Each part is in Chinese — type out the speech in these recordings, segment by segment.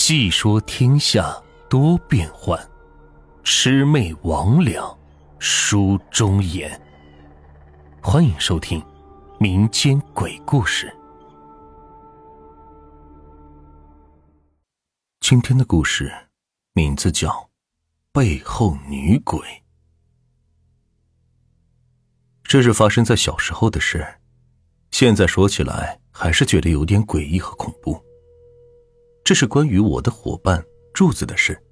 细说天下多变幻，魑魅魍魉书中言。欢迎收听民间鬼故事。今天的故事名字叫《背后女鬼》。这是发生在小时候的事，现在说起来还是觉得有点诡异和恐怖。这是关于我的伙伴柱子的事。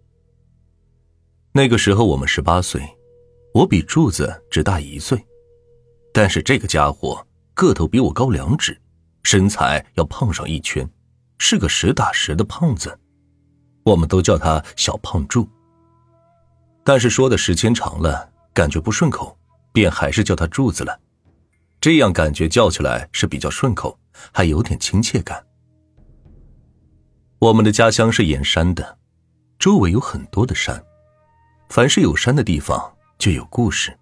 那个时候我们十八岁，我比柱子只大一岁，但是这个家伙个头比我高两指，身材要胖上一圈，是个实打实的胖子，我们都叫他小胖柱。但是说的时间长了，感觉不顺口，便还是叫他柱子了，这样感觉叫起来是比较顺口，还有点亲切感。我们的家乡是沿山的，周围有很多的山，凡是有山的地方就有故事，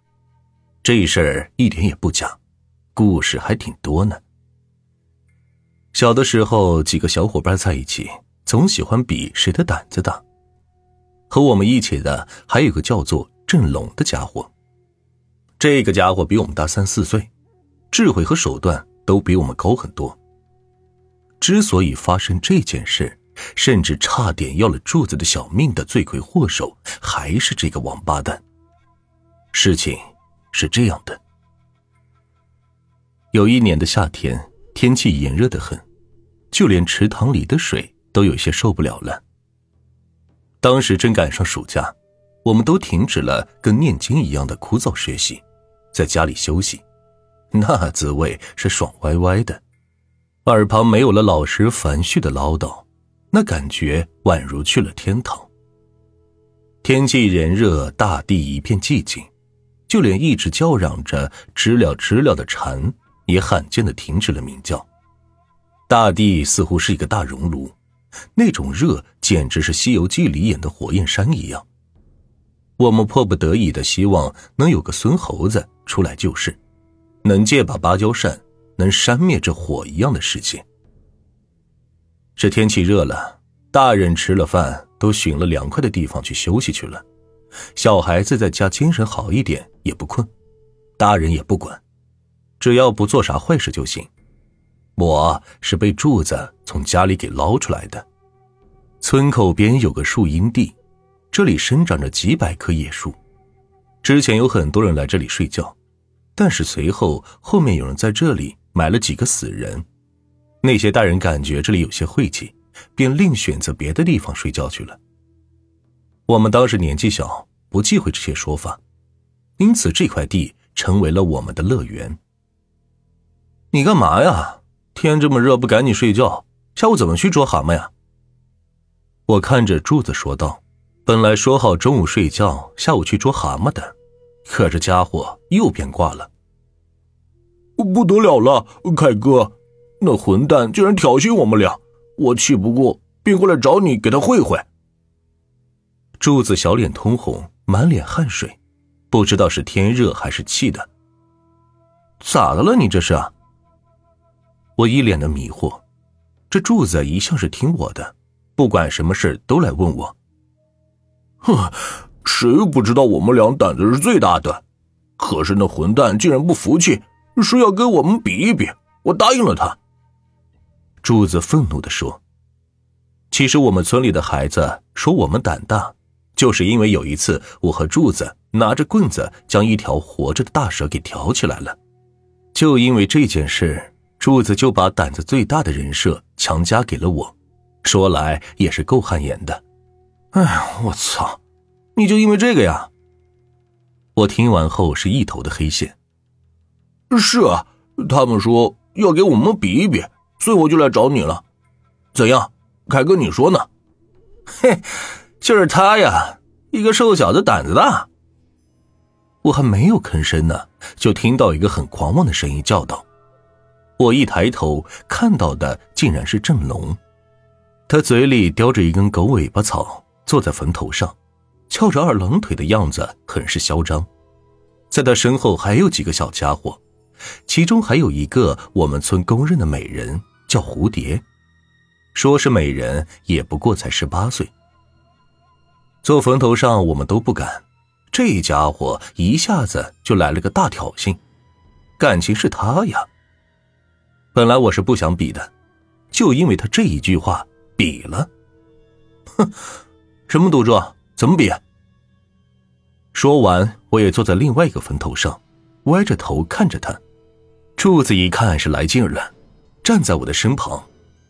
这事儿一点也不假，故事还挺多呢。小的时候，几个小伙伴在一起，总喜欢比谁的胆子大。和我们一起的还有个叫做振龙的家伙，这个家伙比我们大三四岁，智慧和手段都比我们高很多。之所以发生这件事，甚至差点要了柱子的小命的罪魁祸首，还是这个王八蛋。事情是这样的：有一年的夏天，天气炎热的很，就连池塘里的水都有些受不了了。当时正赶上暑假，我们都停止了跟念经一样的枯燥学习，在家里休息，那滋味是爽歪歪的，耳旁没有了老师繁絮的唠叨。那感觉宛如去了天堂。天气炎热，大地一片寂静，就连一直叫嚷着“知了知了”的蝉也罕见的停止了鸣叫。大地似乎是一个大熔炉，那种热简直是《西游记》里演的火焰山一样。我们迫不得已的希望能有个孙猴子出来救世，能借把芭蕉扇，能扇灭这火一样的世界。是天气热了，大人吃了饭都寻了凉快的地方去休息去了，小孩子在家精神好一点也不困，大人也不管，只要不做啥坏事就行。我是被柱子从家里给捞出来的。村口边有个树荫地，这里生长着几百棵野树，之前有很多人来这里睡觉，但是随后后面有人在这里埋了几个死人。那些大人感觉这里有些晦气，便另选择别的地方睡觉去了。我们当时年纪小，不忌讳这些说法，因此这块地成为了我们的乐园。你干嘛呀？天这么热，不赶紧睡觉？下午怎么去捉蛤蟆呀？我看着柱子说道：“本来说好中午睡觉，下午去捉蛤蟆的，可这家伙又变卦了。不得了了，凯哥！”那混蛋竟然挑衅我们俩，我气不过，便过来找你给他会会。柱子小脸通红，满脸汗水，不知道是天热还是气的。咋的了？你这是？我一脸的迷惑。这柱子一向是听我的，不管什么事都来问我。哼，谁不知道我们俩胆子是最大的？可是那混蛋竟然不服气，说要跟我们比一比。我答应了他。柱子愤怒的说：“其实我们村里的孩子说我们胆大，就是因为有一次我和柱子拿着棍子将一条活着的大蛇给挑起来了。就因为这件事，柱子就把胆子最大的人设强加给了我。说来也是够汗颜的。哎呀，我操！你就因为这个呀？”我听完后是一头的黑线。是啊，他们说要给我们比一比。所以我就来找你了，怎样，凯哥你说呢？嘿，就是他呀，一个瘦小子胆子大。我还没有吭声呢，就听到一个很狂妄的声音叫道：“我一抬头看到的竟然是郑龙，他嘴里叼着一根狗尾巴草，坐在坟头上，翘着二郎腿的样子很是嚣张。在他身后还有几个小家伙，其中还有一个我们村公认的美人。”叫蝴蝶，说是美人，也不过才十八岁。坐坟头上我们都不敢，这家伙一下子就来了个大挑衅，感情是他呀。本来我是不想比的，就因为他这一句话比了。哼，什么赌注？怎么比？说完，我也坐在另外一个坟头上，歪着头看着他。柱子一看是来劲了，站在我的身旁，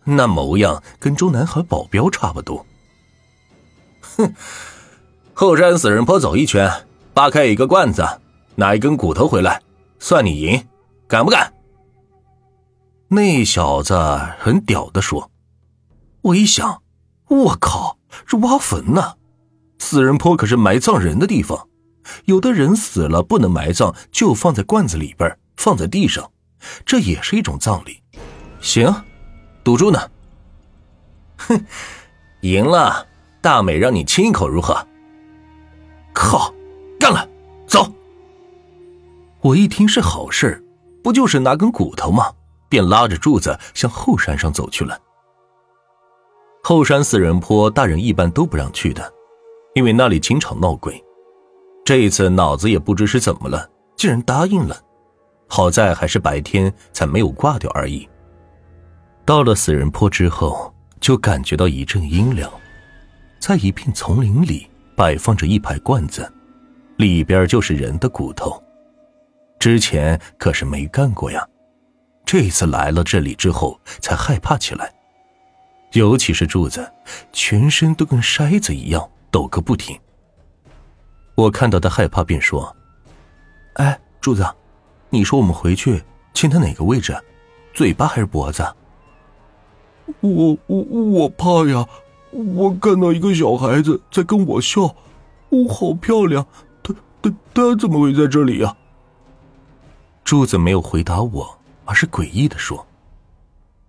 那模样跟中南海保镖差不多。哼，后山死人坡走一圈，扒开一个罐子，拿一根骨头回来，算你赢，敢不敢？那小子很屌的说。我一想，我靠，是挖坟呢！死人坡可是埋葬人的地方，有的人死了不能埋葬，就放在罐子里边，放在地上。这也是一种葬礼，行，赌注呢？哼，赢了，大美让你亲一口如何？靠，干了，走！我一听是好事，不就是拿根骨头吗？便拉着柱子向后山上走去了。后山死人坡，大人一般都不让去的，因为那里经常闹鬼。这一次脑子也不知是怎么了，竟然答应了。好在还是白天，才没有挂掉而已。到了死人坡之后，就感觉到一阵阴凉，在一片丛林里摆放着一排罐子，里边就是人的骨头。之前可是没干过呀，这次来了这里之后才害怕起来，尤其是柱子，全身都跟筛子一样抖个不停。我看到他害怕，便说：“哎，柱子。”你说我们回去亲他哪个位置？嘴巴还是脖子？我我我怕呀！我看到一个小孩子在跟我笑，我好漂亮。他他他怎么会在这里呀？柱子没有回答我，而是诡异的说。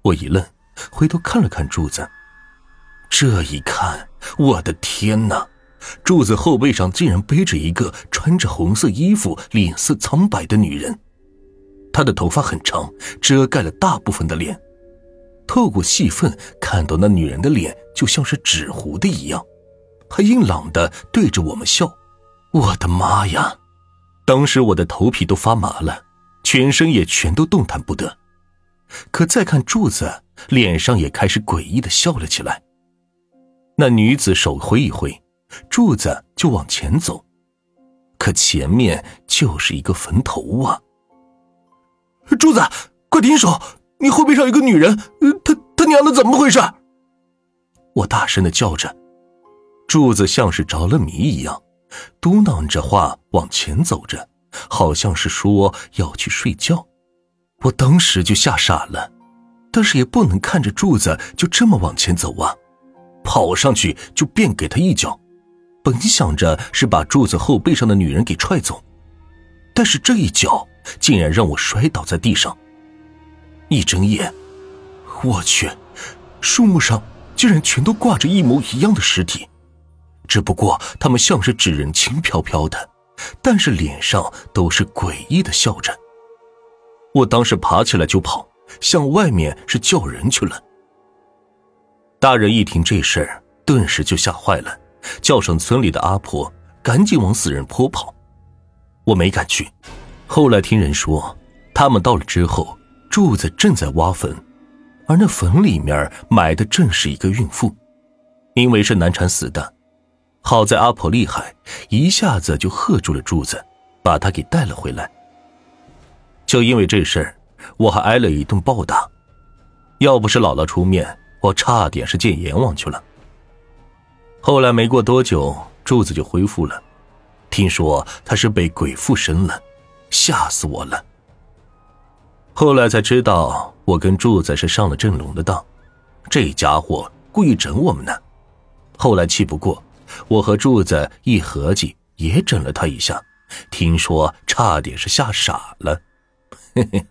我一愣，回头看了看柱子，这一看，我的天哪！柱子后背上竟然背着一个穿着红色衣服、脸色苍白的女人。她的头发很长，遮盖了大部分的脸。透过戏份看到那女人的脸就像是纸糊的一样，还硬朗的对着我们笑。我的妈呀！当时我的头皮都发麻了，全身也全都动弹不得。可再看柱子，脸上也开始诡异的笑了起来。那女子手挥一挥，柱子就往前走，可前面就是一个坟头啊！柱子，快停手！你后背上有个女人，她她娘的怎么回事？我大声的叫着。柱子像是着了迷一样，嘟囔着话往前走着，好像是说要去睡觉。我当时就吓傻了，但是也不能看着柱子就这么往前走啊，跑上去就便给他一脚。本想着是把柱子后背上的女人给踹走，但是这一脚。竟然让我摔倒在地上。一睁眼，我去，树木上竟然全都挂着一模一样的尸体，只不过他们像是纸人，轻飘飘的，但是脸上都是诡异的笑着。我当时爬起来就跑，向外面是叫人去了。大人一听这事儿，顿时就吓坏了，叫上村里的阿婆，赶紧往死人坡跑。我没敢去。后来听人说，他们到了之后，柱子正在挖坟，而那坟里面埋的正是一个孕妇，因为是难产死的。好在阿婆厉害，一下子就喝住了柱子，把他给带了回来。就因为这事儿，我还挨了一顿暴打，要不是姥姥出面，我差点是见阎王去了。后来没过多久，柱子就恢复了，听说他是被鬼附身了。吓死我了！后来才知道，我跟柱子是上了郑龙的当，这家伙故意整我们呢。后来气不过，我和柱子一合计，也整了他一下，听说差点是吓傻了。嘿嘿。